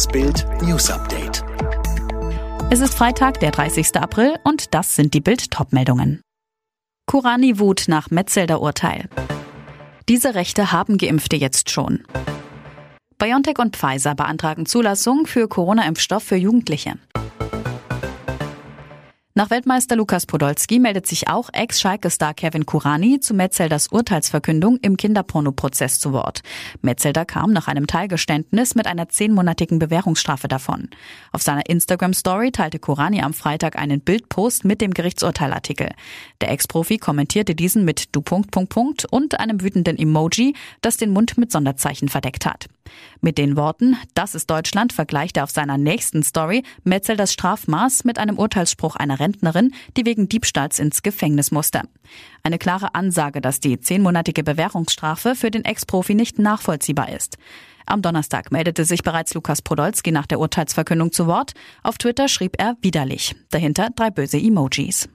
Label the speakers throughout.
Speaker 1: Das Bild News Update.
Speaker 2: Es ist Freitag, der 30. April und das sind die Bild Topmeldungen. Kurani Wut nach Metzelder Urteil. Diese Rechte haben Geimpfte jetzt schon. BioNTech und Pfizer beantragen Zulassung für Corona-Impfstoff für Jugendliche. Nach Weltmeister Lukas Podolski meldet sich auch Ex-Schalke-Star Kevin Kurani zu Metzelders Urteilsverkündung im Kinderpornoprozess zu Wort. Metzelder kam nach einem Teilgeständnis mit einer zehnmonatigen Bewährungsstrafe davon. Auf seiner Instagram-Story teilte Kurani am Freitag einen Bildpost mit dem Gerichtsurteilartikel. Der Ex-Profi kommentierte diesen mit Du Punkt Punkt Punkt und einem wütenden Emoji, das den Mund mit Sonderzeichen verdeckt hat. Mit den Worten, das ist Deutschland, vergleicht er auf seiner nächsten Story Metzelders Strafmaß mit einem Urteilsspruch einer Rentnerin, die wegen Diebstahls ins Gefängnis musste. Eine klare Ansage, dass die zehnmonatige Bewährungsstrafe für den Ex-Profi nicht nachvollziehbar ist. Am Donnerstag meldete sich bereits Lukas Podolski nach der Urteilsverkündung zu Wort. Auf Twitter schrieb er widerlich. Dahinter drei böse Emojis.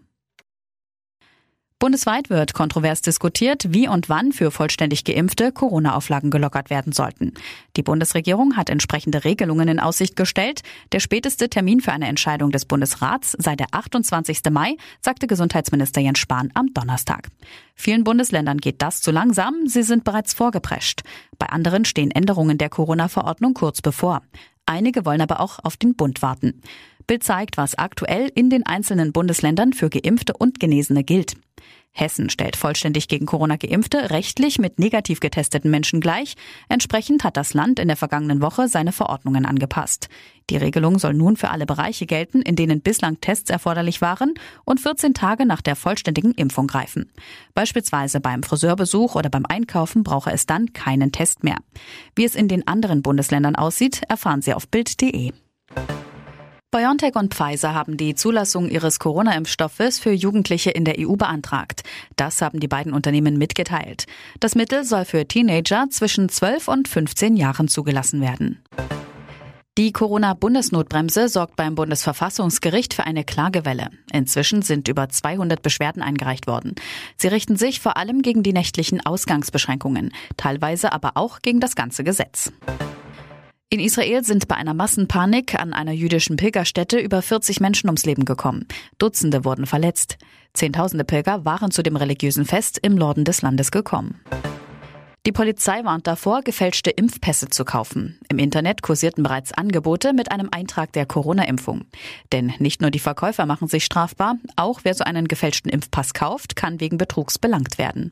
Speaker 2: Bundesweit wird kontrovers diskutiert, wie und wann für vollständig Geimpfte Corona-Auflagen gelockert werden sollten. Die Bundesregierung hat entsprechende Regelungen in Aussicht gestellt. Der späteste Termin für eine Entscheidung des Bundesrats sei der 28. Mai, sagte Gesundheitsminister Jens Spahn am Donnerstag. Vielen Bundesländern geht das zu langsam, sie sind bereits vorgeprescht. Bei anderen stehen Änderungen der Corona-Verordnung kurz bevor. Einige wollen aber auch auf den Bund warten. Bild zeigt, was aktuell in den einzelnen Bundesländern für Geimpfte und Genesene gilt. Hessen stellt vollständig gegen Corona Geimpfte rechtlich mit negativ getesteten Menschen gleich. Entsprechend hat das Land in der vergangenen Woche seine Verordnungen angepasst. Die Regelung soll nun für alle Bereiche gelten, in denen bislang Tests erforderlich waren und 14 Tage nach der vollständigen Impfung greifen. Beispielsweise beim Friseurbesuch oder beim Einkaufen brauche es dann keinen Test mehr. Wie es in den anderen Bundesländern aussieht, erfahren Sie auf Bild.de. BioNTech und Pfizer haben die Zulassung ihres Corona-Impfstoffes für Jugendliche in der EU beantragt. Das haben die beiden Unternehmen mitgeteilt. Das Mittel soll für Teenager zwischen 12 und 15 Jahren zugelassen werden. Die Corona-Bundesnotbremse sorgt beim Bundesverfassungsgericht für eine Klagewelle. Inzwischen sind über 200 Beschwerden eingereicht worden. Sie richten sich vor allem gegen die nächtlichen Ausgangsbeschränkungen, teilweise aber auch gegen das ganze Gesetz. In Israel sind bei einer Massenpanik an einer jüdischen Pilgerstätte über 40 Menschen ums Leben gekommen. Dutzende wurden verletzt. Zehntausende Pilger waren zu dem religiösen Fest im Norden des Landes gekommen. Die Polizei warnt davor, gefälschte Impfpässe zu kaufen. Im Internet kursierten bereits Angebote mit einem Eintrag der Corona-Impfung. Denn nicht nur die Verkäufer machen sich strafbar, auch wer so einen gefälschten Impfpass kauft, kann wegen Betrugs belangt werden.